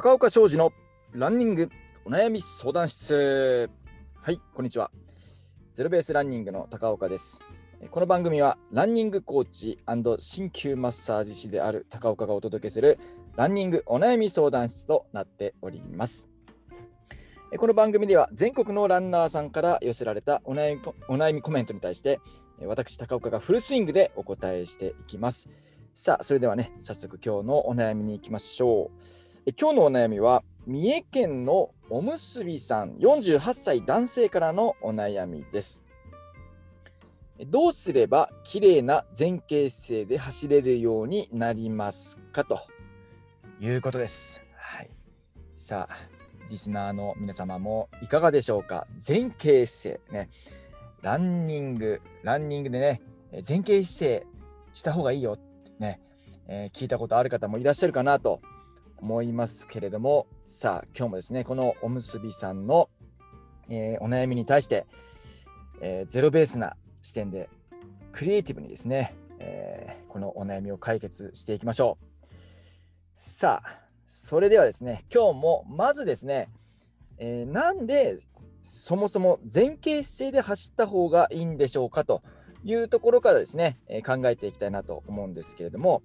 高岡商事のランニングお悩み相談室。はいこんにちは。ゼロベースランニングの高岡です。この番組はランニングコーチ鍼灸マッサージ師である高岡がお届けするランニングお悩み相談室となっております。この番組では全国のランナーさんから寄せられたお悩みお悩みコメントに対して私高岡がフルスイングでお答えしていきます。さあそれではね早速今日のお悩みに行きましょう。今日のお悩みは三重県のおむすびさん48歳男性からのお悩みです。どうすれば綺麗な前傾姿勢で走れるようになりますかと。いうことです。はい、さあリスナーの皆様もいかがでしょうか？前傾姿勢。ね。ランニングランニングでね前傾姿勢した方がいいよってね、えー、聞いたことある方もいらっしゃるかなと思いますけれどもさあ今日もですねこのおむすびさんの、えー、お悩みに対して、えー、ゼロベースな視点でクリエイティブにですね、えー、このお悩みを解決していきましょう。さあそれではですね今日もまずですね、えなんでそもそも前傾姿勢で走った方がいいんでしょうかというところからですね、え考えていきたいなと思うんですけれども、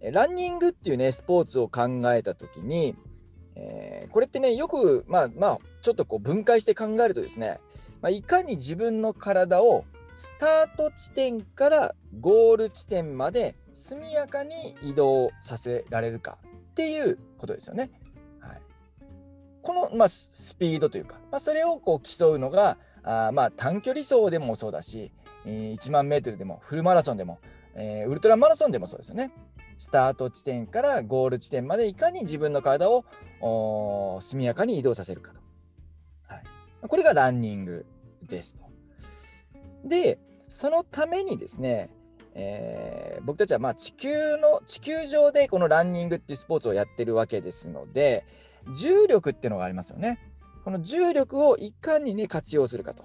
ランニングっていうね、スポーツを考えたときに、えー、これってね、よく、まあまあ、ちょっとこう分解して考えるとですね、まあ、いかに自分の体をスタート地点からゴール地点まで速やかに移動させられるかっていうことですよね。はい、この、まあ、スピードというか、まあ、それをこう競うのがあまあ短距離走でもそうだし、えー、1万メートルでもフルマラソンでも、えー、ウルトラマラソンでもそうですよね。スタート地点からゴール地点までいかに自分の体を速やかに移動させるかと。はい、これがランニングですと。で、そのためにですね、えー、僕たちはまあ地球の地球上でこのランニングっていうスポーツをやってるわけですので重力っていうのがありますよね。この重力をいかにね活用するかと。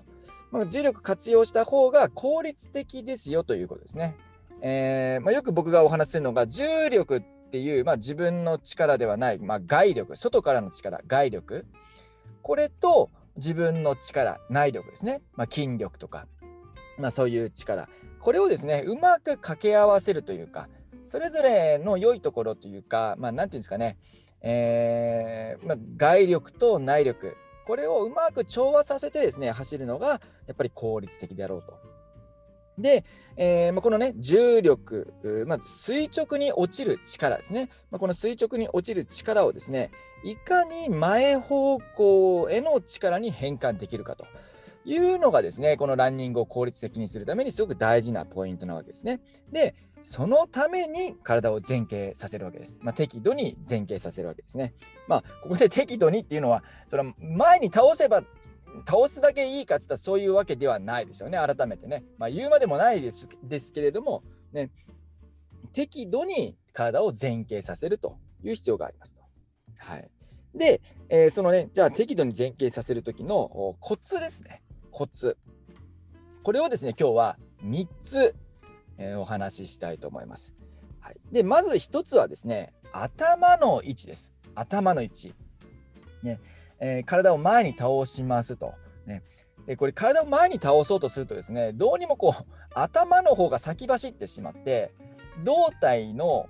まあ、重力活用した方が効率的ですよということですね。えー、まあ、よく僕がお話しするのが重力っていう、まあ、自分の力ではない、まあ、外力外からの力外力。これと自分の力内力ですね、ま筋力とか、まそういう力。これをですねうまく掛け合わせるというかそれぞれの良いところというかまあ何て言うんですかね、えー、ま外力と内力。これをうまく調和させてですね走るのがやっぱり効率的であろうと。で、えーまあ、このね、重力、まず垂直に落ちる力ですね。まあ、この垂直に落ちる力をですね、いかに前方向への力に変換できるかというのがですね、このランニングを効率的にするためにすごく大事なポイントなわけですね。で、そのために体を前傾させるわけです。まあ、適度に前傾させるわけですね。まあ、ここで適度にっていうのは、それは前に倒せば倒すだけいいかって言ったらそういうわけではないですよね、改めてね。まあ、言うまでもないですですけれども、ね、適度に体を前傾させるという必要がありますと。はい、で、えー、そのね、じゃあ適度に前傾させるときのコツですね、コツ。これをですね、今日は3つ、えー、お話ししたいと思います。はい、で、まず1つはですね、頭の位置です。頭の位置。ね、えー、体を前に倒しますと。ね、でこれ体を前に倒そうとするとですねどうにもこう頭の方が先走ってしまって胴体の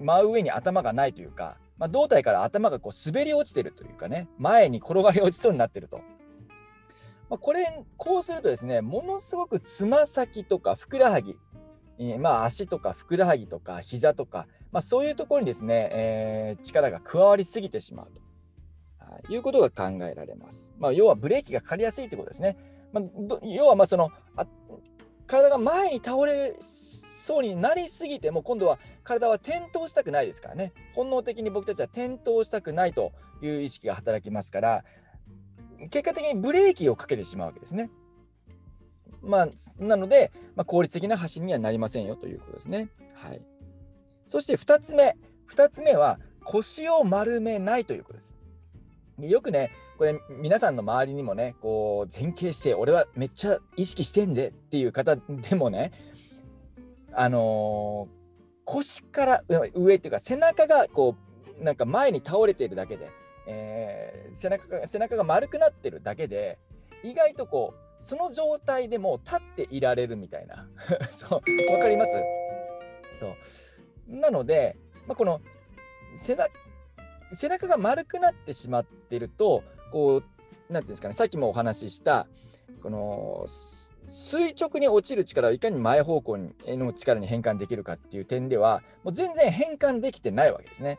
真上に頭がないというか、まあ、胴体から頭がこう滑り落ちてるというかね前に転がり落ちそうになってると。まあ、これこうするとですねものすごくつま先とかふくらはぎ、えー、まあ足とかふくらはぎとか膝とか、まあ、そういうところにですね、えー、力が加わりすぎてしまうと。いうことが考えられます。まあ、要はブレーキがかかりやすいということですね。まあ、要はまあそのあ体が前に倒れそうになりすぎても今度は体は転倒したくないですからね本能的に僕たちは転倒したくないという意識が働きますから結果的にブレーキをかけてしまうわけですね。まあ、なので、まあ、効率的な走りにはなりませんよということですね。はい、そして2つ目2つ目は腰を丸めないということです。よくね、これ皆さんの周りにもね、こう前傾姿勢、俺はめっちゃ意識してんでっていう方でもね、あのー、腰から上っていうか背中がこうなんか前に倒れているだけで、えー、背中が背中が丸くなってるだけで意外とこうその状態でも立っていられるみたいな。そうわかります？そう。なので、まあ、この背中背中が丸くなってしまってるとこう何ていうんですかねさっきもお話ししたこの垂直に落ちる力をいかに前方向の力に変換できるかっていう点ではもう全然変換できてないわけですね。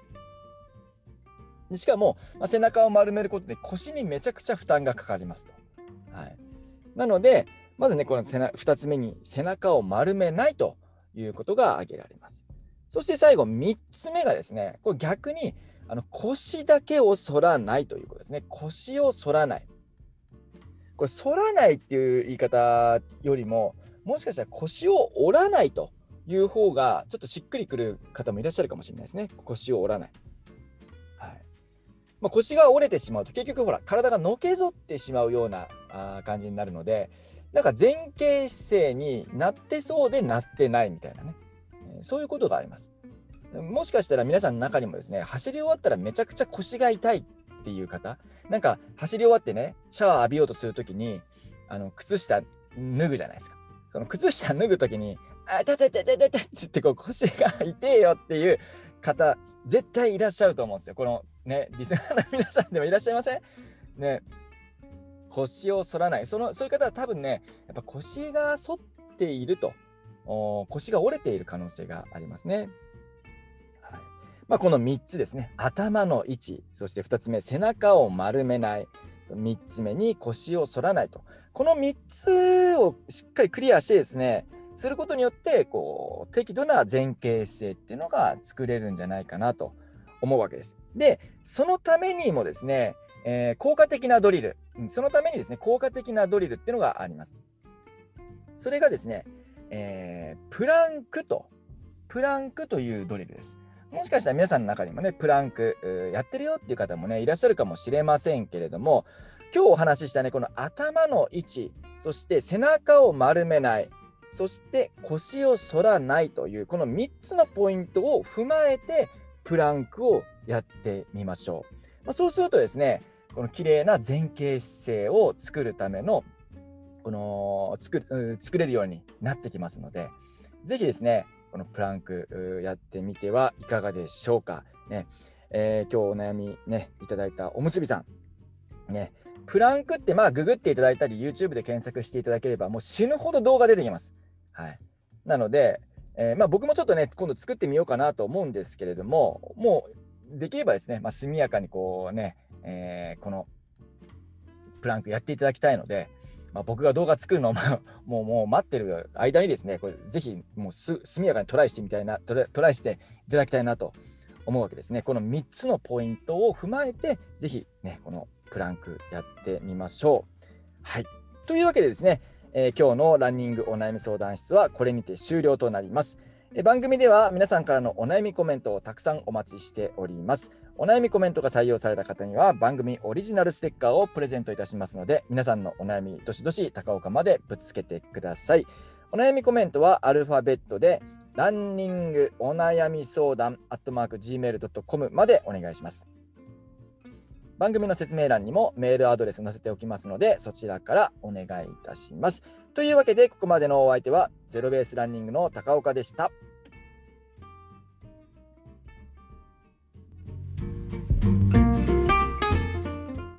でしかも、まあ、背中を丸めることで腰にめちゃくちゃ負担がかかりますと。はい、なのでまずねこの背2つ目に背中を丸めないということが挙げられます。そして最後3つ目がですねこれ逆にあの腰だけを反らないということですね。腰を反らない。これ反らないっていう言い方よりももしかしたら腰を折らないという方がちょっとしっくりくる方もいらっしゃるかもしれないですね。腰を折らない、はい。まあ、腰が折れてしまうと結局ほら体がのけぞってしまうようなあ感じになるのでなんか前傾姿勢になってそうでなってないみたいなね、そういうことがあります。もしかしたら皆さんの中にもですね走り終わったらめちゃくちゃ腰が痛いっていう方なんか走り終わってねシャワー浴びようとするときにあの靴下脱ぐじゃないですか。その靴下脱ぐときに「あたたたたたた」って言ってこう腰が痛えよっていう方絶対いらっしゃると思うんですよ。このねリスナーの皆さんでもいらっしゃいません？ね。腰を反らない。そのそういう方は多分ねやっぱ腰が反っていると。腰が折れている可能性がありますね。まあ、この3つですね頭の位置そして2つ目背中を丸めない3つ目に腰を反らないとこの3つをしっかりクリアしてですねすることによってこう適度な前傾姿勢っていうのが作れるんじゃないかなと思うわけです。でそのためにもですね、えー、効果的なドリルそのためにですね効果的なドリルっていうのがあります。それがですね、えー、プランクとプランクというドリルです。もしかしたら皆さんの中にもね、プランクやってるよっていう方もね、いらっしゃるかもしれませんけれども、今日お話ししたね、この頭の位置、そして背中を丸めない、そして腰を反らないという、この3つのポイントを踏まえて、プランクをやってみましょう。まあ、そうするとですね、この綺麗な前傾姿勢を作るための、この作作れるようになってきますので、ぜひですね、このプランクやってみてはいかがでしょうか。ねえー、今日お悩みねいただいたおむすびさん。ね、プランクってまあググっていただいたり YouTube で検索していただければもう死ぬほど動画出てきます。はい、なので、えー、まあ、僕もちょっとね今度作ってみようかなと思うんですけれどももうできればですね、まあ、速やかにこうね、えー、このプランクやっていただきたいので、まあ、僕が動画作るのを もうもう待ってる間にですね、これぜひもう速やかにトライしてみたいなトラ、トライしていただきたいなと思うわけですね。この3つのポイントを踏まえて、ぜひね、このプランクやってみましょう。はい。というわけでですね、えー、今日のランニングお悩み相談室はこれにて終了となります。番組では皆さんからのお悩みコメントをたくさんお待ちしております。お悩みコメントが採用された方には番組オリジナルステッカーをプレゼントいたしますので皆さんのお悩みどしどし高岡までぶつけてください。お悩みコメントはアルファベットでランニングお悩み相談アットマーク Gmail.com までお願いします。番組の説明欄にもメールアドレス載せておきますのでそちらからお願いいたします。というわけでここまでのお相手はゼロベースランニングの高岡でした。